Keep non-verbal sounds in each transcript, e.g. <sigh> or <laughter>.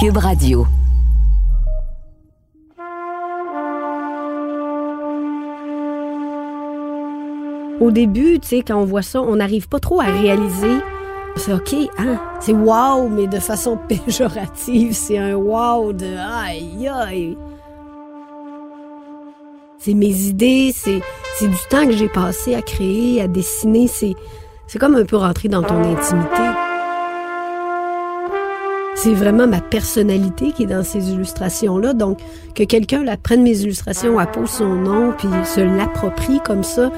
Cube Radio. Au début, tu sais, quand on voit ça, on n'arrive pas trop à réaliser. C'est OK, hein? C'est wow, mais de façon <laughs> péjorative. C'est un wow de aïe, aïe. C'est mes idées, c'est, c'est du temps que j'ai passé à créer, à dessiner. C'est, c'est comme un peu rentrer dans ton intimité. C'est vraiment ma personnalité qui est dans ces illustrations-là. Donc, que quelqu'un la prenne mes illustrations, appose son nom, puis se l'approprie comme ça,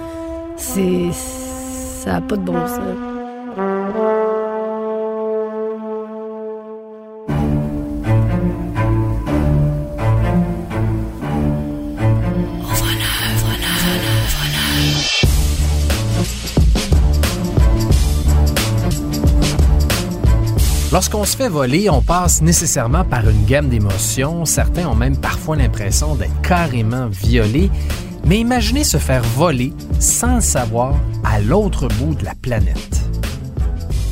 c'est. Ça n'a pas de bon sens. Lorsqu'on se fait voler, on passe nécessairement par une gamme d'émotions. Certains ont même parfois l'impression d'être carrément violés. Mais imaginez se faire voler sans le savoir à l'autre bout de la planète.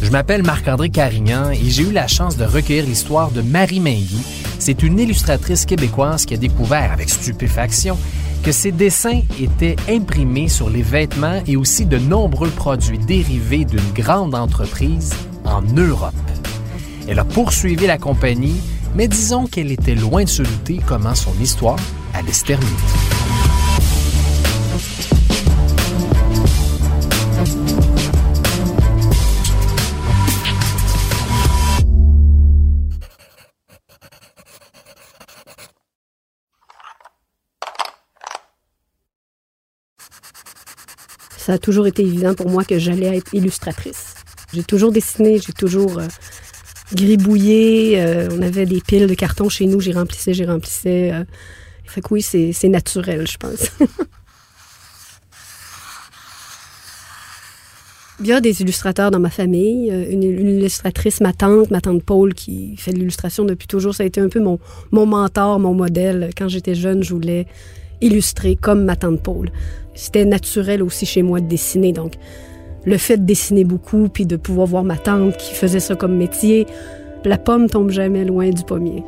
Je m'appelle Marc-André Carignan et j'ai eu la chance de recueillir l'histoire de Marie Mainguy. C'est une illustratrice québécoise qui a découvert avec stupéfaction que ses dessins étaient imprimés sur les vêtements et aussi de nombreux produits dérivés d'une grande entreprise en Europe. Elle a poursuivi la compagnie, mais disons qu'elle était loin de se douter comment son histoire allait se terminer. Ça a toujours été évident pour moi que j'allais être illustratrice. J'ai toujours dessiné, j'ai toujours euh, gribouillé. euh, on avait des piles de carton chez nous, j'y remplissais, j'y remplissais. euh. fait que oui, c'est naturel, je pense. <laughs> Il y a des illustrateurs dans ma famille. euh, Une, une illustratrice, ma tante, ma tante Paul, qui fait de l'illustration depuis toujours. Ça a été un peu mon, mon mentor, mon modèle. Quand j'étais jeune, je voulais illustrer comme ma tante Paul. C'était naturel aussi chez moi de dessiner. Donc, le fait de dessiner beaucoup, puis de pouvoir voir ma tante qui faisait ça comme métier, la pomme tombe jamais loin du pommier.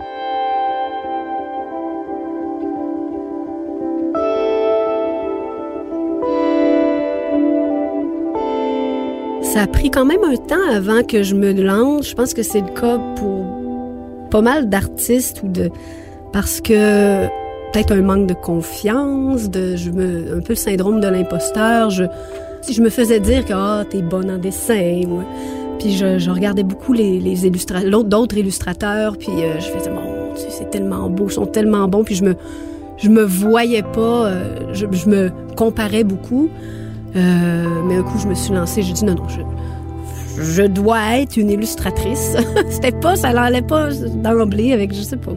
Ça a pris quand même un temps avant que je me lance. Je pense que c'est le cas pour pas mal d'artistes ou de parce que peut-être un manque de confiance, de je me un peu le syndrome de l'imposteur. Si je me faisais dire que ah t'es bonne en dessin, puis je, regardais beaucoup les, les d'autres illustrateurs, puis euh, je faisais mon c'est tellement beau, ils sont tellement bons, puis je me me voyais pas, euh, je, me comparais beaucoup. Euh, mais un coup, je me suis lancée, j'ai dit non, non, je, dois être une illustratrice. <laughs> C'était pas, ça l'allait pas d'emblée avec, je sais pas.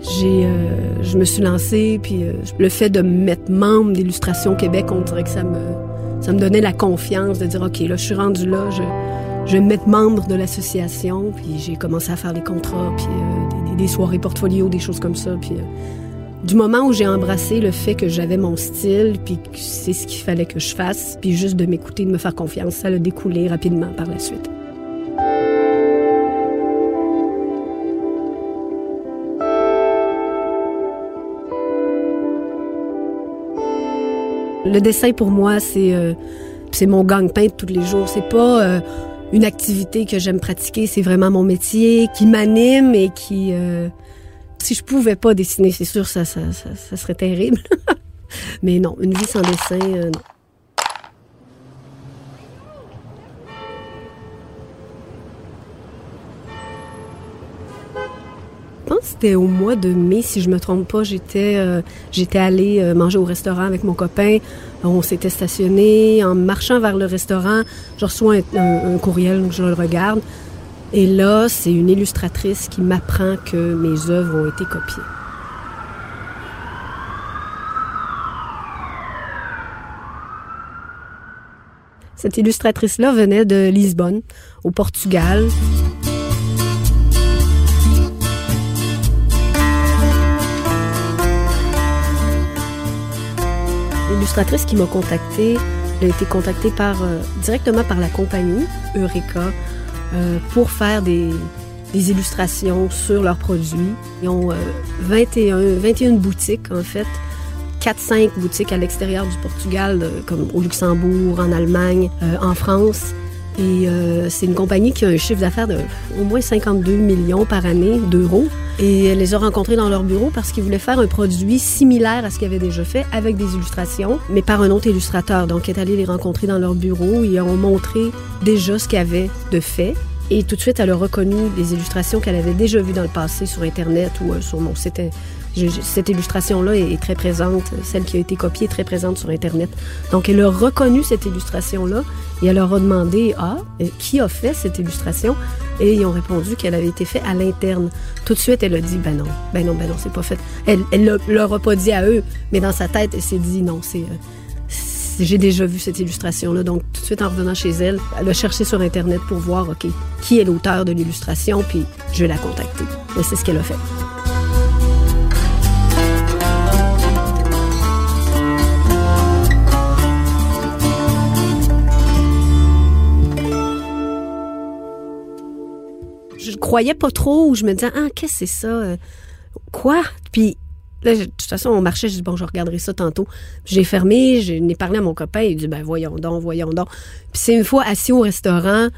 J'ai, je me suis lancée, puis le fait de me mettre membre d'Illustration Québec, on dirait que ça me, ça me donnait la confiance de dire, OK, là, je suis rendue là, je, je vais me mettre membre de l'association, puis j'ai commencé à faire des contrats, puis euh, des, des soirées portfolio, des choses comme ça, puis euh, du moment où j'ai embrassé le fait que j'avais mon style, puis que c'est ce qu'il fallait que je fasse, puis juste de m'écouter, de me faire confiance, ça a découlé rapidement par la suite. Le dessin pour moi, c'est euh, mon gagne-pain de tous les jours. C'est pas euh, une activité que j'aime pratiquer, c'est vraiment mon métier qui m'anime et qui euh, si je pouvais pas dessiner, c'est sûr ça ça, ça, serait terrible. <laughs> Mais non, une vie sans dessin, non. C'était au mois de mai, si je me trompe pas. J'étais euh, j'étais allée euh, manger au restaurant avec mon copain. On s'était stationné. En marchant vers le restaurant, je reçois un, un- courriel, je le regarde. Et là, c'est une illustratrice qui m'apprend que mes œuvres ont été copiées. Cette illustratrice-là venait de Lisbonne, au Portugal. L'illustratrice qui m'a contactée, a été contactée euh, directement par la compagnie Eureka euh, pour faire des, des illustrations sur leurs produits. Ils ont 21, 21 boutiques, en fait. 4-5 boutiques à l'extérieur du Portugal, comme au Luxembourg, en Allemagne, en France. Et euh, c'est une compagnie qui a un chiffre d'affaires de au moins 52 millions par année d'euros. Et elle les a rencontrés dans leur bureau parce qu'ils voulaient faire un produit similaire à ce qu'ils avaient déjà fait avec des illustrations, mais par un autre illustrateur. Donc, elle est allée les rencontrer dans leur bureau. Ils ont montré déjà ce qu'ils avaient de fait. Et tout de suite, elle a reconnu des illustrations qu'elle avait déjà vues dans le passé sur Internet ou euh, sur mon site cette illustration-là est très présente, celle qui a été copiée est très présente sur Internet. Donc, elle a reconnu cette illustration-là et elle leur a demandé, ah, qui a fait cette illustration? Et ils ont répondu qu'elle avait été faite à l'interne. Tout de suite, elle a dit, ben non, ben non, ben non, c'est pas fait. Elle, elle leur a pas dit à eux, mais dans sa tête, elle s'est dit, non, c'est... Euh, j'ai déjà vu cette illustration-là. Donc, tout de suite, en revenant chez elle, elle a cherché sur Internet pour voir, OK, qui est l'auteur de l'illustration, puis je vais la contacter. Et c'est ce qu'elle a fait. Croyais pas trop, je me disais, ah, qu'est-ce que c'est ça? Euh, quoi? Puis là, de toute façon, on marchait, je dis, bon, je regarderai ça tantôt. J'ai fermé, je n'ai parlé à mon copain, il dit, ben voyons donc, voyons donc. Puis c'est une fois assis au restaurant,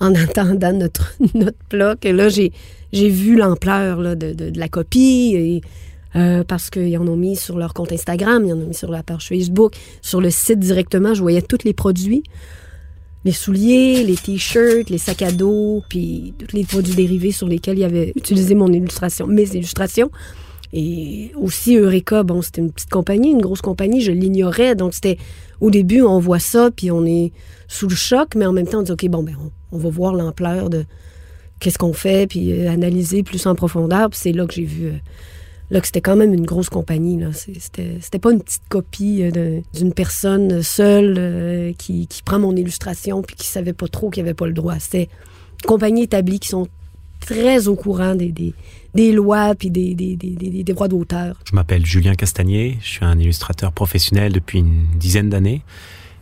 en <laughs> attendant notre, notre plat, que là, j'ai, j'ai vu l'ampleur de, de, la copie, et, euh, parce qu'ils en ont mis sur leur compte Instagram, ils en ont mis sur la page Facebook, sur le site directement, je voyais tous les produits les souliers, les t-shirts, les sacs à dos, puis tous les produits dérivés sur lesquels il avait utilisé mon illustration, mes illustrations. Et aussi Eureka, bon, c'était une petite compagnie, une grosse compagnie, je l'ignorais. Donc c'était au début, on voit ça, puis on est sous le choc, mais en même temps, on dit OK, bon, ben, on, va voir l'ampleur de qu'est-ce qu'on fait, puis euh, analyser plus en profondeur. Puis c'est là que j'ai vu euh, là c'était quand même une grosse compagnie. Là. C'était, c'était pas une petite copie euh, d'une personne seule euh, qui, qui, prend mon illustration puis qui savait pas trop qu'il avait pas le droit. C'était une compagnie établie qui sont très au courant des, des, lois puis des, des, des, des droits d'auteur. Je m'appelle Julien Castagnier, je suis un illustrateur professionnel depuis une dizaine d'années.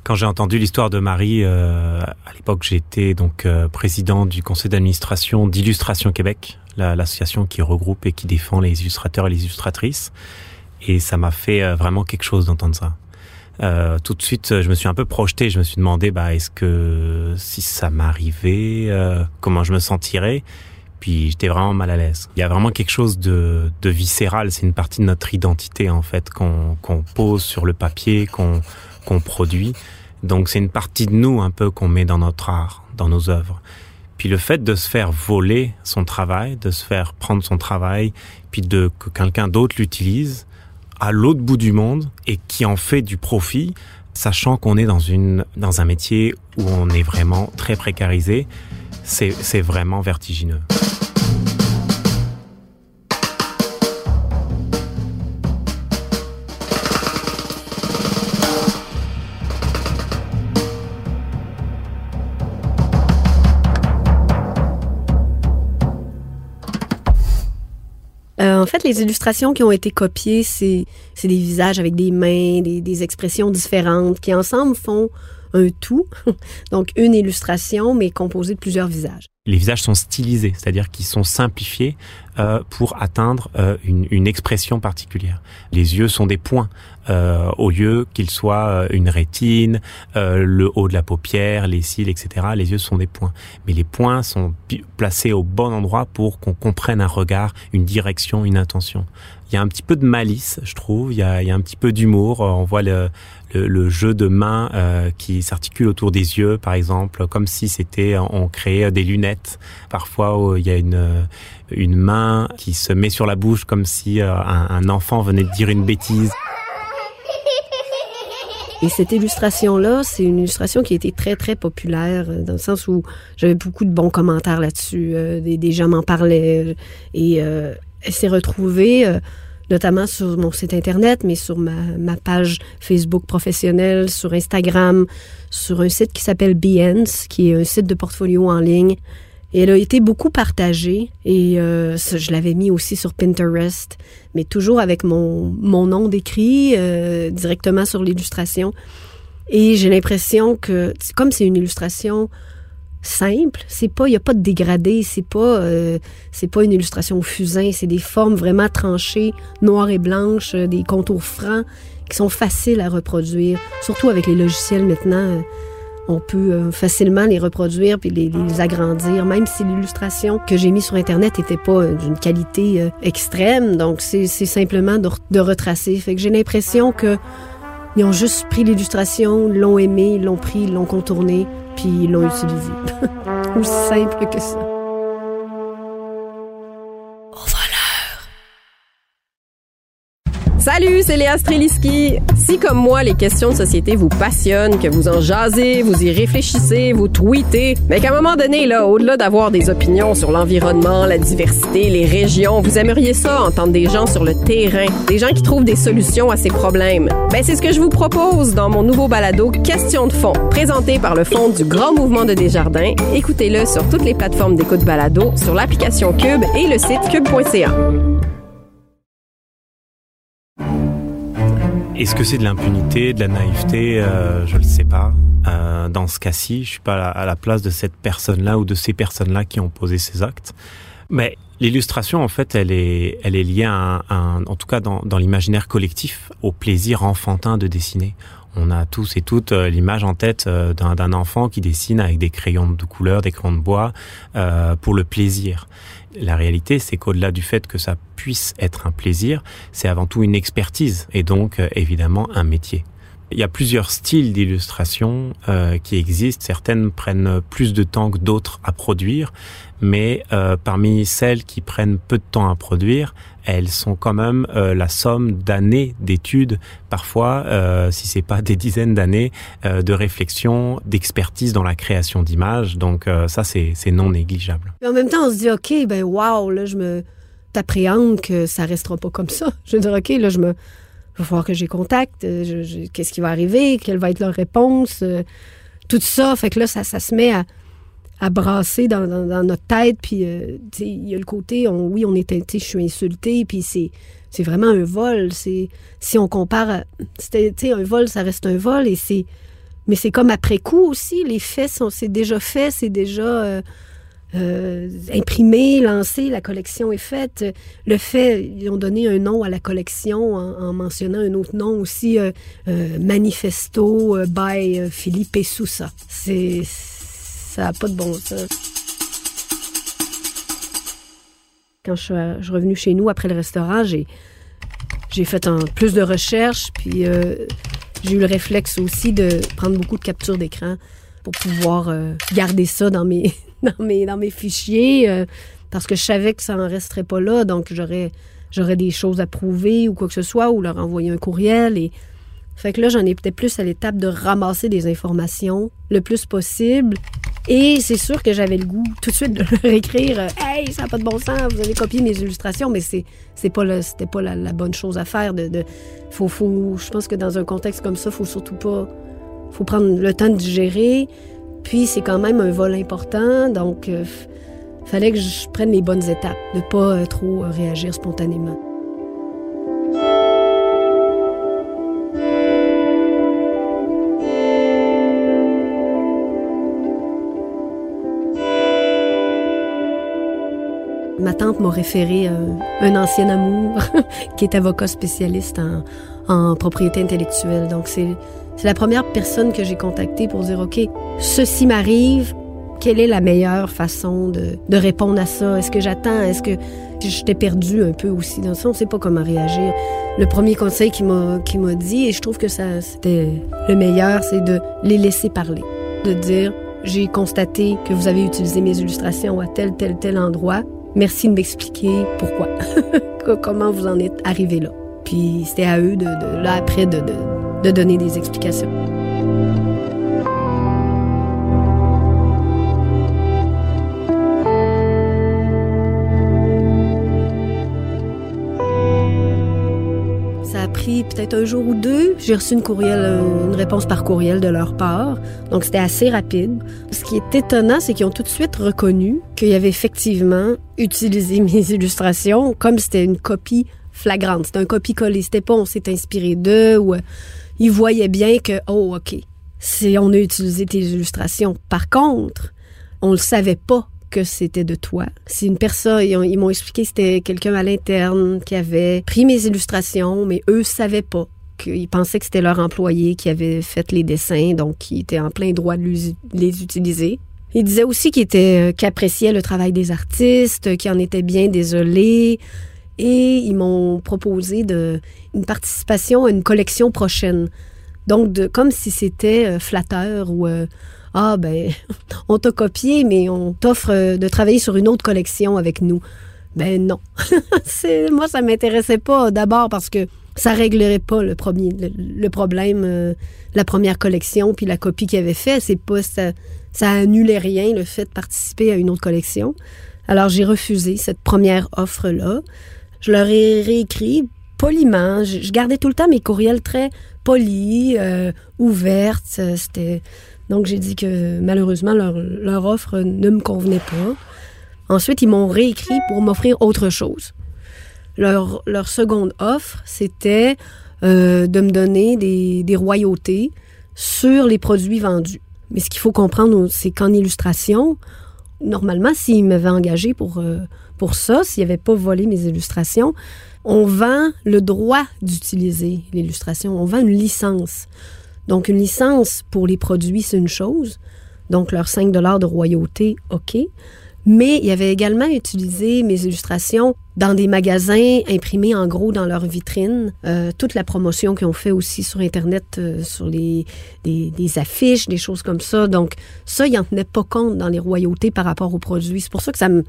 Quand j'ai entendu l'histoire de Marie, euh, à l'époque j'étais donc président du conseil d'administration d'Illustration Québec, l'association qui regroupe et qui défend les illustrateurs et les illustratrices. Et ça m'a fait euh, vraiment quelque chose d'entendre ça. Euh, tout de suite, je me suis un peu projeté. Je me suis demandé, bah, est-ce que si ça m'arrivait, euh, comment je me sentirais? Puis j'étais vraiment mal à l'aise. Il y a vraiment quelque chose de, de viscéral. C'est une partie de notre identité en fait qu'on qu'on pose sur le papier, qu'on qu'on produit. Donc c'est une partie de nous un peu qu'on met dans notre art, dans nos œuvres. Puis le fait de se faire voler son travail, de se faire prendre son travail, puis de que quelqu'un d'autre l'utilise à l'autre bout du monde et qui en fait du profit, sachant qu'on est dans une dans un métier où on est vraiment très précarisé, c'est c'est vraiment vertigineux. Les illustrations qui ont été copiées, c'est des visages avec des mains, des, des expressions différentes qui ensemble font un tout. <laughs> Donc, une illustration, mais composée de plusieurs visages les visages sont stylisés, c'est-à-dire qu'ils sont simplifiés euh, pour atteindre euh, une, expression particulière. Les yeux sont des points euh, au lieu qu'ils soient une rétine, le haut de la paupière, les cils, etc. Les yeux sont des points, mais les points sont placés au bon endroit pour qu'on comprenne un regard, une direction, une intention. Il y a un petit peu de malice, je trouve. Il y a, il y a un petit peu d'humour. On voit le, le, jeu de mains euh, qui s'articule autour des yeux, par exemple, comme si c'était on créait des lunettes. Parfois, il y a une une main qui se met sur la bouche comme si euh, un, enfant venait de dire une bêtise. Et cette illustration-là, c'est une illustration qui a été très, très populaire, euh, dans le sens où j'avais beaucoup de bons commentaires là-dessus. des, des, gens m'en parlaient. Et elle s'est retrouvée notamment sur mon site Internet, mais sur ma, page Facebook professionnelle, sur Instagram, sur un site qui s'appelle Behance, qui est un site de portfolio en ligne. Et elle a été beaucoup partagée et euh, je l'avais mis aussi sur Pinterest, mais toujours avec mon, mon nom décrit euh, directement sur l'illustration. Et j'ai l'impression que, comme c'est une illustration simple. C'est pas, il a pas de dégradé. C'est pas, euh, c'est pas une illustration au fusain. C'est des formes vraiment tranchées, noires et blanches, euh, des contours francs qui sont faciles à reproduire. Surtout avec les logiciels maintenant, euh, on peut facilement les reproduire puis les, agrandir. Même si l'illustration que j'ai mise sur internet était pas d'une qualité extrême, donc c'est simplement de retracer. Fait que j'ai l'impression que ils ont juste pris l'illustration, l'ont aimé, l'ont pris, l'ont contourné, puis l'ont utilisé. <laughs> Aussi simple que ça. Salut, c'est Léa Streliski. Si comme moi, les questions de société vous passionnent, que vous en jasez, vous y réfléchissez, vous tweetez, mais qu'à un moment donné, là, au-delà d'avoir des opinions sur l'environnement, la diversité, les régions, vous aimeriez ça, entendre des gens sur le terrain, des gens qui trouvent des solutions à ces problèmes. Ben, c'est ce que je vous propose dans mon nouveau balado Questions de fond, présenté par le Fonds du Grand Mouvement de Desjardins. Écoutez-le sur toutes les plateformes d'écoute balado, sur l'application Cube et le site cube.ca. Est-ce que c'est de l'impunité, de la naïveté euh, Je ne le sais pas. Euh, dans ce cas-ci, je suis pas à la place de cette personne-là ou de ces personnes-là qui ont posé ces actes. Mais l'illustration, en fait, elle est, elle est liée à un, en tout cas dans, dans l'imaginaire collectif, au plaisir enfantin de dessiner. On a tous et toutes euh, l'image en tête euh, d'un enfant qui dessine avec des crayons de couleur, des crayons de bois, euh, pour le plaisir. La réalité, c'est qu'au-delà du fait que ça puisse être un plaisir, c'est avant tout une expertise et donc euh, évidemment un métier. Il y a plusieurs styles d'illustration euh, qui existent. Certaines prennent plus de temps que d'autres à produire, mais euh, parmi celles qui prennent peu de temps à produire, elles sont quand même euh, la somme d'années d'études, parfois, si c'est pas des dizaines d'années, de réflexion, d'expertise dans la création d'images. Donc ça, c'est non négligeable. Mais en même temps, on se dit, OK, ben wow, là, je me t'appréhende que ça restera pas comme ça. Je veux dire, OK, là, je me... Il va falloir que j'ai contact. Qu'est-ce qui va arriver? Quelle va être leur réponse? tout ça. Fait que là, ça, se met à à brasser dans, notre tête. Puis, euh, il y a le côté, oui, on est, je suis insulté, puis c'est, c'est vraiment un vol. C'est, si on compare, c'était, un vol, ça reste un vol, et c'est, mais c'est comme après coup aussi. Les faits sont, c'est déjà fait, c'est déjà euh, euh, imprimé, lancé, la collection est faite. Le fait, ils ont donné un nom à la collection en, mentionnant un autre nom aussi, Manifesto by Philippe Sousa. C'est ça n'a pas de bon sens. Quand je suis revenue chez nous après le restaurant, j'ai, fait un, plus de recherches, puis euh, j'ai eu le réflexe aussi de prendre beaucoup de captures d'écran pour pouvoir euh, garder ça dans mes, <laughs> dans mes, fichiers, euh, parce que je savais que ça n'en resterait pas là, donc j'aurais, j'aurais des choses à prouver ou quoi que ce soit, ou leur envoyer un courriel. Et fait que là, j'en ai peut-être plus à l'étape de ramasser des informations le plus possible. Et c'est sûr que j'avais le goût tout de suite de <laughs> leur écrire euh, Hey, ça n'a pas de bon sens, vous avez copié mes illustrations, mais c'est, c'est pas, c'était pas la, bonne chose à faire. De, de, faut, je pense que dans un contexte comme ça, faut surtout pas. faut prendre le temps de digérer. Puis c'est quand même un vol important, donc il euh, fallait que je prenne les bonnes étapes, de pas euh, trop réagir spontanément. Ma tante m'a référé un ancien amour <laughs> qui est avocat spécialiste en, propriété intellectuelle. Donc, la première personne que j'ai contactée pour dire, OK, ceci m'arrive, quelle est la meilleure façon de, répondre à ça? Est-ce que j'attends? Est-ce que j'étais perdue un peu aussi? Dans ça? On ne sait pas comment réagir. Le premier conseil qu'il m'a, qui m'a dit, et je trouve que ça, c'était le meilleur, c'est de les laisser parler. De dire, j'ai constaté que vous avez utilisé mes illustrations à tel, tel, tel endroit. Merci de m'expliquer pourquoi, <laughs> comment vous en êtes arrivé là? Puis c'était à eux, de, là après, de, de donner des explications. peut-être un jour ou deux. J'ai reçu une courriel, euh, une réponse par courriel de leur part. Donc c'était assez rapide. Ce qui est étonnant, c'est qu'ils ont tout de suite reconnu qu'il y avait effectivement utilisé <laughs> mes illustrations comme c'était une copie flagrante. C'était un copie-coller. C'était pas on s'est inspiré d'eux ou euh, ils voyaient bien que oh ok, c'est on a utilisé tes illustrations. Par contre, on le savait pas que c'était de toi. C'est une personne, ils, m'ont expliqué que c'était quelqu'un à l'interne qui avait pris mes illustrations, mais eux savaient pas. Qu'ils pensaient que c'était leur employé qui avait fait les dessins, donc qui était en plein droit de les utiliser. Il disait aussi qu'il était, euh, le travail des artistes, qu'il en était bien désolé. Et ils m'ont proposé de, une participation à une collection prochaine. Donc, de, comme si c'était euh, flatteur ou euh, Ah, ben, <laughs> on t'a copié, mais on t'offre de travailler sur une autre collection avec nous. Ben non. <laughs> moi, ça m'intéressait pas d'abord parce que ça réglerait pas le premier le, problème la première collection puis la copie qu'il avait fait c'est pas ça ça annulait rien, le fait de participer à une autre collection. Alors j'ai refusé cette première offre-là. Je leur ai réécrit poliment. Je, gardais tout le temps mes courriels très polis, euh, ouvertes. C'était donc j'ai dit que malheureusement leur, offre ne me convenait pas. Ensuite ils m'ont réécrit pour m'offrir autre chose. Leur, leur seconde offre c'était euh, de me donner des, des royautés sur les produits vendus. Mais ce qu'il faut comprendre, c'est qu'en illustration, normalement, s'il m'avait engagé pour, euh, pour ça, s'il n'avait pas volé mes illustrations, on vend le droit d'utiliser l'illustration. On vend une licence. Donc, une licence pour les produits, c'est une chose. Donc, leurs 5 de royauté, OK. Mais il avait également utilisé mes illustrations dans des magasins imprimés en gros dans leur vitrine. Euh, toute la promotion qu'ils ont fait aussi sur Internet, euh, sur les, des, affiches, des choses comme ça. Donc, ça, ils n'en tenaient pas compte dans les royautés par rapport aux produits. C'est pour ça que ça me.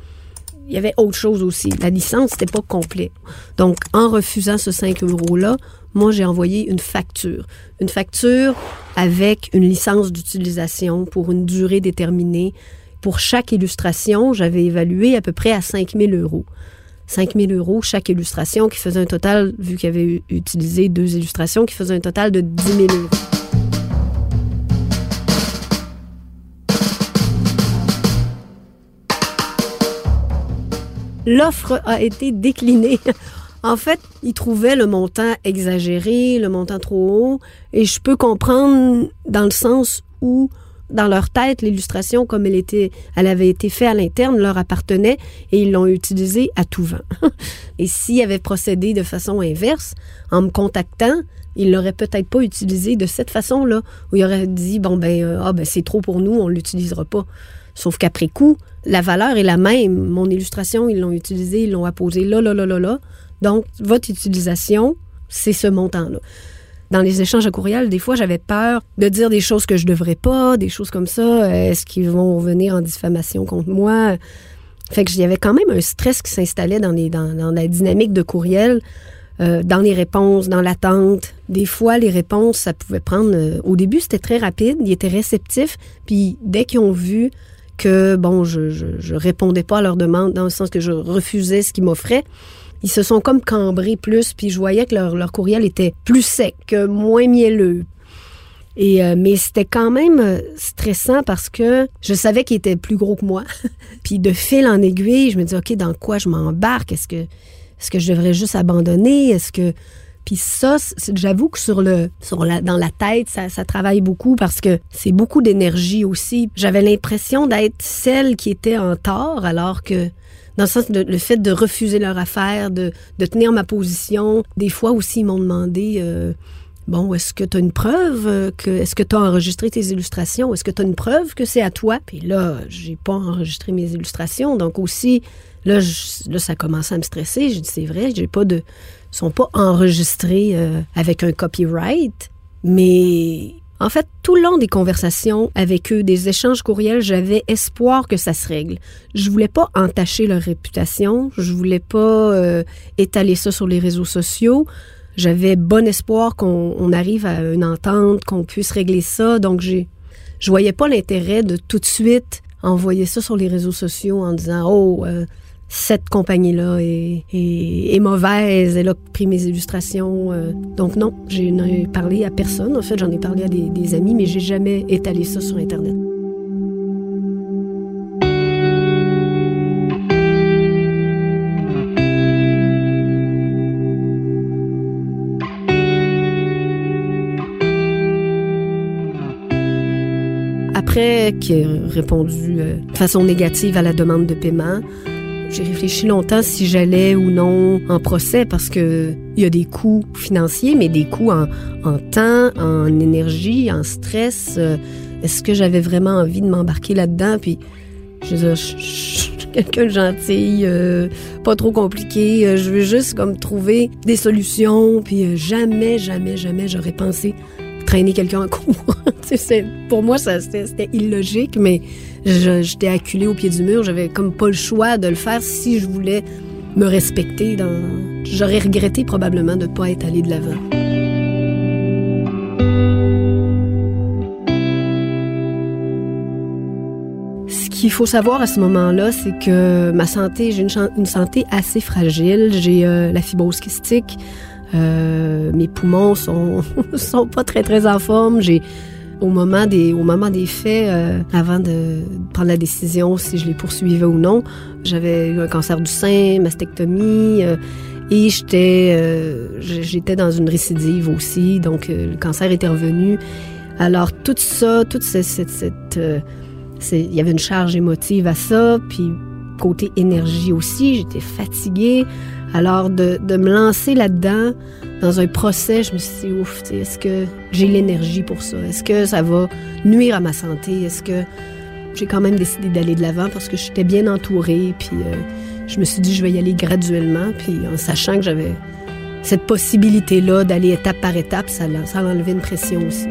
Il y avait autre chose aussi. La licence, n'était pas complet. Donc, en refusant ce 5 euros-là, moi, j'ai envoyé une facture. Une facture avec une licence d'utilisation pour une durée déterminée pour chaque illustration, j'avais évalué à peu près à 5 000 euros. 5 000 euros chaque illustration, qui faisait un total, vu qu'il avait utilisé deux illustrations, qui faisait un total de 10 000 euros. L'offre a été déclinée. <laughs> En fait, ils trouvaient le montant exagéré, le montant trop haut, et je peux comprendre dans le sens où dans leur tête, l'illustration, comme elle, était, elle avait été faite à l'interne, leur appartenait et ils l'ont utilisée à tout vent. <laughs> et s'ils avaient procédé de façon inverse, en me contactant, ils l'auraient peut-être pas utilisé de cette façon-là, où ils auraient dit, bon, ben, euh, ah, ben c'est trop pour nous, on l'utilisera pas. Sauf qu'après coup, la valeur est la même. Mon illustration, ils l'ont utilisée, ils l'ont apposée là, là, là, là, là. Donc, votre utilisation, c'est ce montant-là dans les échanges à courriel, des fois, j'avais peur de dire des choses que je devrais pas, des choses comme ça. Est-ce qu'ils vont venir en diffamation contre moi? Fait que j'y avait quand même un stress qui s'installait dans, la dynamique de courriel, euh, dans les réponses, dans l'attente. Des fois, les réponses, ça pouvait prendre... Euh, au début, c'était très rapide, ils étaient réceptifs. Puis dès qu'ils ont vu que, bon, je, je, je répondais pas à leurs demandes, dans le sens que je refusais ce qu'ils m'offraient, ils se sont comme cambrés plus, puis je voyais que leur, courriel était plus sec, moins mielleux. Et, euh, mais c'était quand même euh, stressant parce que je savais qu'il était plus gros que moi. <laughs> puis de fil en aiguille, je me dis, OK, dans quoi je m'embarque? Est-ce que, est-ce que je devrais juste abandonner? Est-ce que... Puis ça, j'avoue que sur le, sur la, dans la tête, ça, ça travaille beaucoup parce que c'est beaucoup d'énergie aussi. J'avais l'impression d'être celle qui était en tort alors que dans le sens de le fait de refuser leur affaire, de, de tenir ma position. Des fois aussi, ils m'ont demandé euh, Bon, est-ce que tu as une preuve que est-ce que tu as enregistré tes illustrations? Est-ce que tu as une preuve que c'est à toi? Puis là, j'ai pas enregistré mes illustrations, donc aussi là, là ça a commencé à me stresser. J'ai dit c'est vrai, j'ai pas de sont pas enregistrés euh, avec un copyright, mais en fait, tout le long des conversations avec eux, des échanges courriels, j'avais espoir que ça se règle. Je voulais pas entacher leur réputation, je voulais pas euh, étaler ça sur les réseaux sociaux. J'avais bon espoir qu'on arrive à une entente, qu'on puisse régler ça. Donc, j'ai, je voyais pas l'intérêt de tout de suite envoyer ça sur les réseaux sociaux en disant oh euh, cette compagnie-là est, mauvaise, elle a pris mes illustrations. Euh. donc non, ai parlé à personne. En fait, j'en ai parlé à des, amis, mais j'ai jamais étalé ça sur Internet. après qui a répondu euh, de façon négative à la demande de paiement. J'ai réfléchi longtemps si j'allais ou non en procès parce que il y a des coûts financiers, mais des coûts en, temps, en énergie, en stress. Euh, Est-ce que j'avais vraiment envie de m'embarquer là-dedans? Puis, je veux quelqu'un de gentil, euh, pas trop compliqué. Euh, Je veux juste comme trouver des solutions. Puis jamais, jamais, jamais j'aurais pensé traîner quelqu'un en cours. <laughs> Pour moi, c'était illogique, mais j'étais acculée au pied du mur. J'avais comme pas le choix de le faire si je voulais me respecter. Dans... J'aurais regretté probablement de ne pas être allée de l'avant. Ce qu'il faut savoir à ce moment-là, c'est que ma santé, j'ai une, une santé assez fragile. J'ai euh, la fibrose kystique. Euh, mes poumons sont <laughs> sont pas très très en forme. J'ai au moment des au moment des faits, euh, avant de prendre la décision si je les poursuivais ou non, j'avais eu un cancer du sein, mastectomie. euh, et j'étais euh, j'étais dans une récidive aussi, donc le cancer était revenu. Alors tout ça, toute ce- cette, cette, c'est- il y avait une charge émotive à ça, puis côté énergie aussi, j'étais fatiguée. Alors de, me lancer là-dedans, dans un procès, je me suis dit, ouf, est-ce que j'ai l'énergie pour ça? Est-ce que ça va nuire à ma santé? Est-ce que j'ai quand même décidé d'aller de l'avant parce que j'étais bien entourée, puis euh, je me suis dit, je vais y aller graduellement, puis en sachant que j'avais cette possibilité-là d'aller étape par étape, ça, ça enlevait une pression aussi.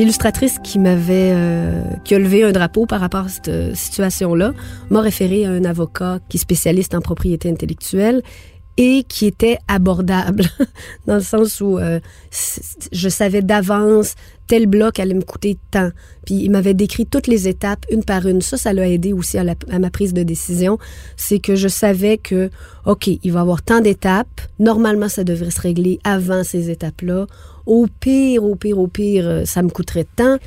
L'illustratrice qui m'avait euh, qui a levé un drapeau par rapport à cette situation-là m'a référé à un avocat qui est spécialiste en propriété intellectuelle et qui était abordable <laughs> dans le sens où euh, je savais d'avance tel bloc allait me coûter tant. Puis il m'avait décrit toutes les étapes une par une. Ça, ça l'a aidé aussi à, à ma prise de décision. C'est que je savais que, OK, il va y avoir tant d'étapes. Normalement, ça devrait se régler avant ces étapes-là. Au pire, au pire, au pire, euh, ça me coûterait tant.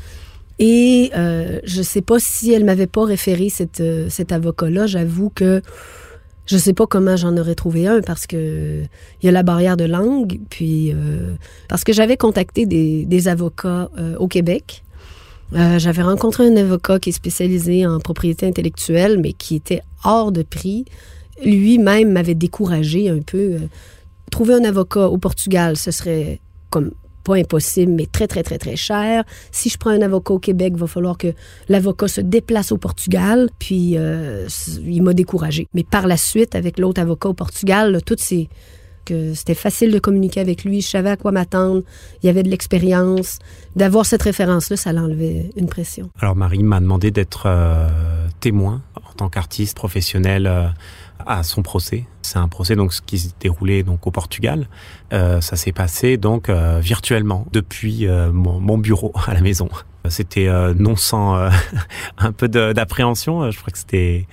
Et euh, je sais pas si elle m'avait pas référé cette, euh, cet avocat-là. J'avoue que je sais pas comment j'en aurais trouvé un parce que il y a la barrière de langue, puis parce que j'avais contacté des, des avocats au Québec. J'avais rencontré un avocat qui est spécialisé en propriété intellectuelle, mais qui était hors de prix. Lui-même m'avait découragé un peu. Trouver un avocat au Portugal, ce serait comme pas impossible, mais très, très, très, très cher. Si je prends un avocat au Québec, il va falloir que l'avocat se déplace au Portugal. Puis, euh, il m'a découragé. Mais par la suite, avec l'autre avocat au Portugal, là, tout c'est que c'était facile de communiquer avec lui. Je savais à quoi m'attendre. Il y avait de l'expérience. D'avoir cette référence-là, ça l'enlevait une pression. Alors Marie m'a demandé d'être euh, témoin en tant qu'artiste professionnel euh, à son procès. C'est un procès donc qui s'est déroulé donc au Portugal. Euh, ça s'est passé donc euh, virtuellement depuis euh, mon, bureau <laughs> à la maison. C'était non sans <laughs> un peu d'appréhension. Je crois que c'était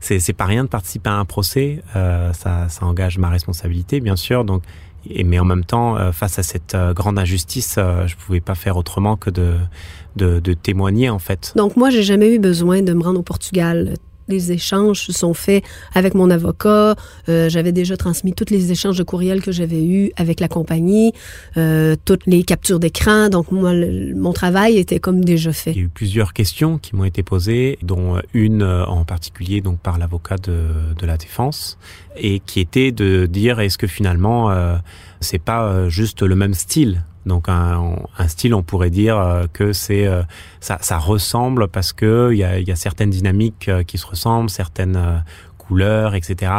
c'est pas rien de participer à un procès. Ça engage ma responsabilité bien sûr. Donc mais en même temps, face à cette grande injustice, je pouvais pas faire autrement que de, de, de témoigner en fait. Donc moi, j'ai jamais eu besoin de me rendre au Portugal. Les échanges se sont faits avec mon avocat. Euh, j'avais déjà transmis tous les échanges de courriels que j'avais eus avec la compagnie, euh, toutes les captures d'écran. Donc moi, mon travail était comme déjà fait. Il y a eu plusieurs questions qui m'ont été posées, dont une euh, en particulier donc par l'avocat de, la défense, et qui était de dire est-ce que finalement c'est pas juste le même style donc un, un style, on pourrait dire euh, que c'est euh, ça, ça ressemble parce que il y a, y a certaines dynamiques euh, qui se ressemblent, certaines couleurs, etc.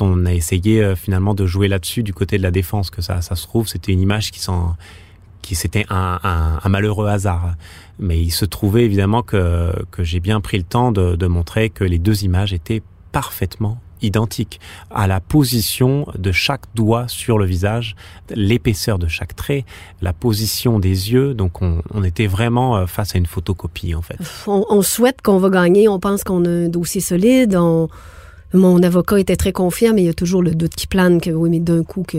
On a essayé finalement de jouer là-dessus du côté de la défense, que ça, ça se trouve, c'était une image qui s'en qui c'était un, un, un malheureux hasard. Mais il se trouvait évidemment que, que j'ai bien pris le temps de, de montrer que les deux images étaient parfaitement identiques à la position de chaque doigt sur le visage, l'épaisseur de chaque trait, la position des yeux. Donc on, était vraiment euh, face à une photocopie en fait. On, souhaite qu'on va gagner. On pense qu'on a un dossier solide. On- mon avocat était très confiant, mais il y a toujours le doute qui plane que oui, mais d'un coup que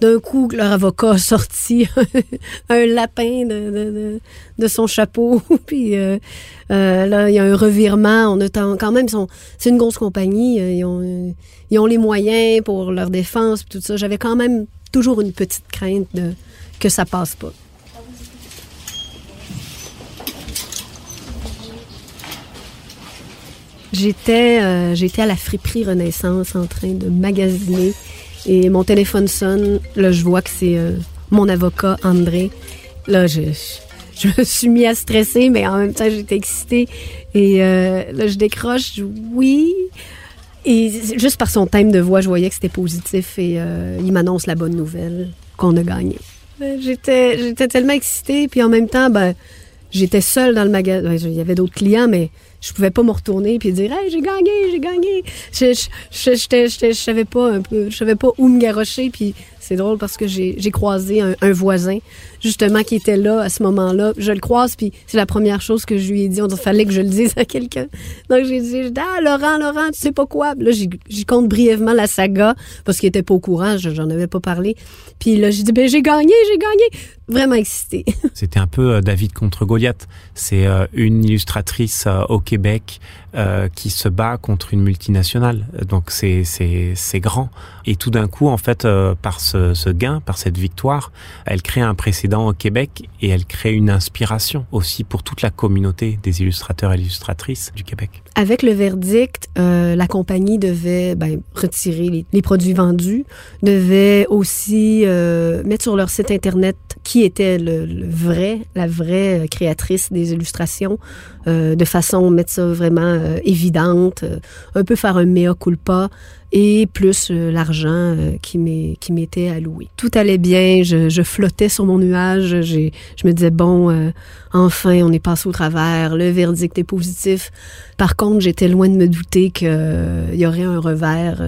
d'un coup, leur avocat a sorti <laughs> un lapin de, son chapeau. <laughs> puis euh, euh, là, il y a un revirement. On a quand même, c'est une grosse compagnie. Euh, ils ont, les moyens pour leur défense, tout ça. J'avais quand même toujours une petite crainte que ça passe pas. J'étais j'étais à la friperie Renaissance en train de magasiner et mon téléphone sonne. Là, je vois que c'est euh, mon avocat, André. Là, je, je, me suis mis à stresser, mais en même temps, j'étais excitée. Et euh, là, je décroche, oui. Et juste par son thème de voix, je voyais que c'était positif et euh, il m'annonce la bonne nouvelle qu'on a gagné. J'étais, j'étais tellement excitée, puis en même temps, ben, j'étais seule dans le magasin. Il y avait d'autres clients, mais je pouvais pas me retourner puis dire hey j'ai gagné j'ai gagné je je, je, je, savais pas un peu je savais pas où me garrocher puis c'est drôle parce que j'ai croisé un, un, voisin justement qui était là à ce moment-là. Je le croise puis c'est la première chose que je lui ai dit. On fallait que je le dise à quelqu'un. Donc j'ai dit ah Laurent Laurent tu sais pas quoi? Là j'y compte brièvement la saga parce qu'il était pas au courant j'en avais pas parlé. Puis là j'ai dit ben j'ai gagné j'ai gagné. Vraiment excité. <laughs> C'était un peu euh, David contre Goliath. C'est euh, une illustratrice euh, au Québec qui se bat contre une multinationale. Donc c'est grand. Et tout d'un coup, en fait, par ce, gain, par cette victoire, elle crée un précédent au Québec et elle crée une inspiration aussi pour toute la communauté des illustrateurs et illustratrices du Québec. Avec le verdict, euh, la compagnie devait ben, retirer les, produits vendus, devait aussi euh, mettre sur leur site internet qui était le, vrai, la vraie créatrice des illustrations, euh, de façon à mettre ça vraiment euh, évidente, euh, un peu faire un mea culpa et plus l'argent qui m'était alloué. Tout allait bien, je, je flottais sur mon nuage, je me disais, bon, enfin, on est passé au travers, le verdict est positif. Par contre, j'étais loin de me douter qu'il y aurait un revers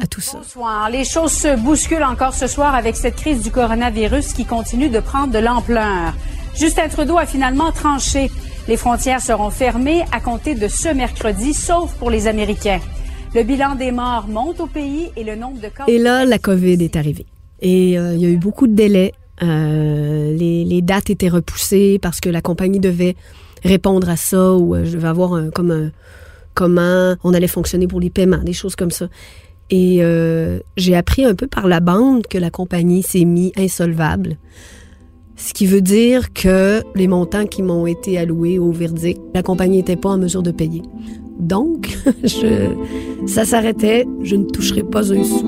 à tout ça. Bonsoir. Les choses se bousculent encore ce soir avec cette crise du coronavirus qui continue de prendre de l'ampleur. Justin Trudeau a finalement tranché les frontières seront fermées à compter de ce mercredi, sauf pour les Américains. Le bilan des morts monte au pays et le nombre de cas... Et là, la COVID est arrivée. Et euh, il y a eu beaucoup de délais. Euh, les, dates étaient repoussées parce que la compagnie devait répondre à ça ou euh, je devais avoir un, comme un, comment on allait fonctionner pour les paiements, des choses comme ça. Et j'ai appris un peu par la bande que la compagnie s'est mise insolvable. Ce qui veut dire que les montants qui m'ont été alloués au verdict, la compagnie n'était pas en mesure de payer. Donc, <laughs> je, ça s'arrêtait, je ne toucherai pas un sou.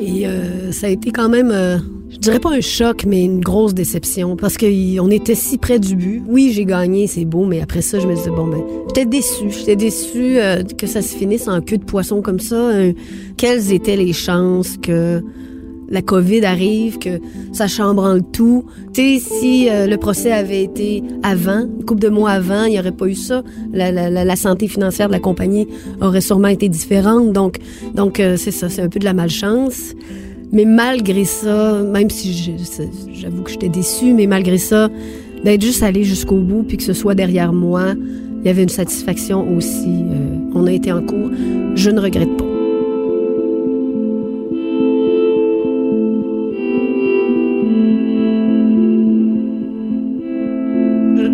Et euh, ça a été quand même euh, je dirais pas un choc, mais une grosse déception parce qu'on était si près du but. Oui, j'ai gagné, c'est beau, mais après ça, je me disais, bon, ben, j'étais déçue. J'étais déçue euh, que ça se finisse en queue de poisson comme ça. Euh, quelles étaient les chances que la COVID arrive, que ça chambre le tout. Tu sais, si euh, le procès avait été avant, une couple de mois avant, il n'y aurait pas eu ça. La, santé financière de la compagnie aurait sûrement été différente. Donc, donc c'est ça, c'est un peu de la malchance. Mais malgré ça, même si j'avoue que j'étais déçue, mais malgré ça, d'être juste allé jusqu'au bout puis que ce soit derrière moi, il y avait une satisfaction aussi. Euh, on a été en cours. Je ne regrette pas.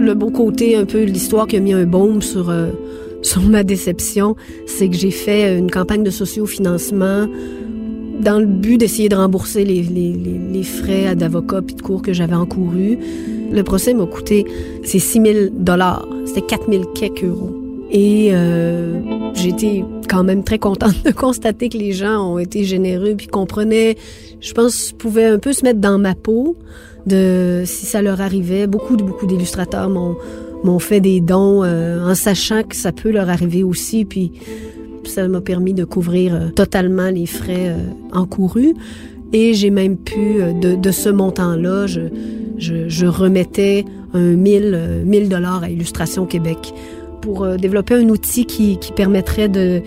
Le beau côté un peu l'histoire qui a mis un baume sur euh, sur ma déception, c'est que j'ai fait une campagne de sociofinancement dans le but d'essayer de rembourser les, les, les frais d'avocat puis de cours que j'avais encourus. Le procès m'a coûté, c'est 6 000 dollars. C'était 4 000 quelques euros. Et euh, j'étais quand même très contente de constater que les gens ont été généreux puis comprenaient, je pense, pouvaient un peu se mettre dans ma peau de si ça leur arrivait. Beaucoup beaucoup d'illustrateurs m'ont m'ont fait des dons euh, en sachant que ça peut leur arriver aussi. Puis ça m'a permis de couvrir euh, totalement les frais euh, encourus. Et j'ai même pu, euh, de, ce montant-là, je, je, remettais un 1000, 1000 dollars à Illustration Québec pour développer un outil qui permettrait de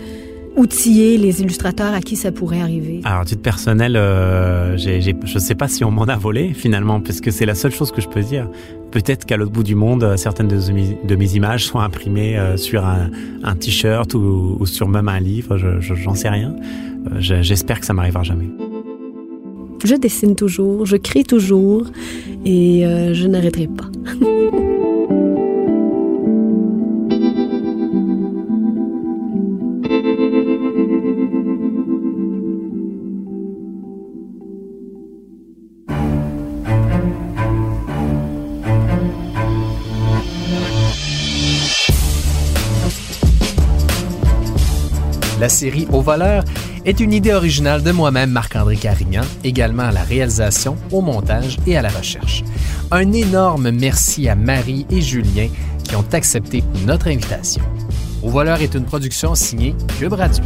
outiller les illustrateurs à qui ça pourrait arriver? Alors, titre personnel, euh, je ne sais pas si on m'en a volé finalement, parce que c'est la seule chose que je peux dire. Peut-être qu'à l'autre bout du monde, euh, certaines de mes, de mes images sont imprimées euh, sur un, un t-shirt ou, ou, sur même un livre, je, je, j'en sais rien. Euh, je, j'espère que ça m'arrivera jamais. Je dessine toujours, je crée toujours et je n'arrêterai pas. <laughs> série Au voleur est une idée originale de moi-même, Marc-André Carignan, également à la réalisation, au montage et à la recherche. Un énorme merci à Marie et Julien qui ont accepté notre invitation. Au voleur est une production signée Cube Radio.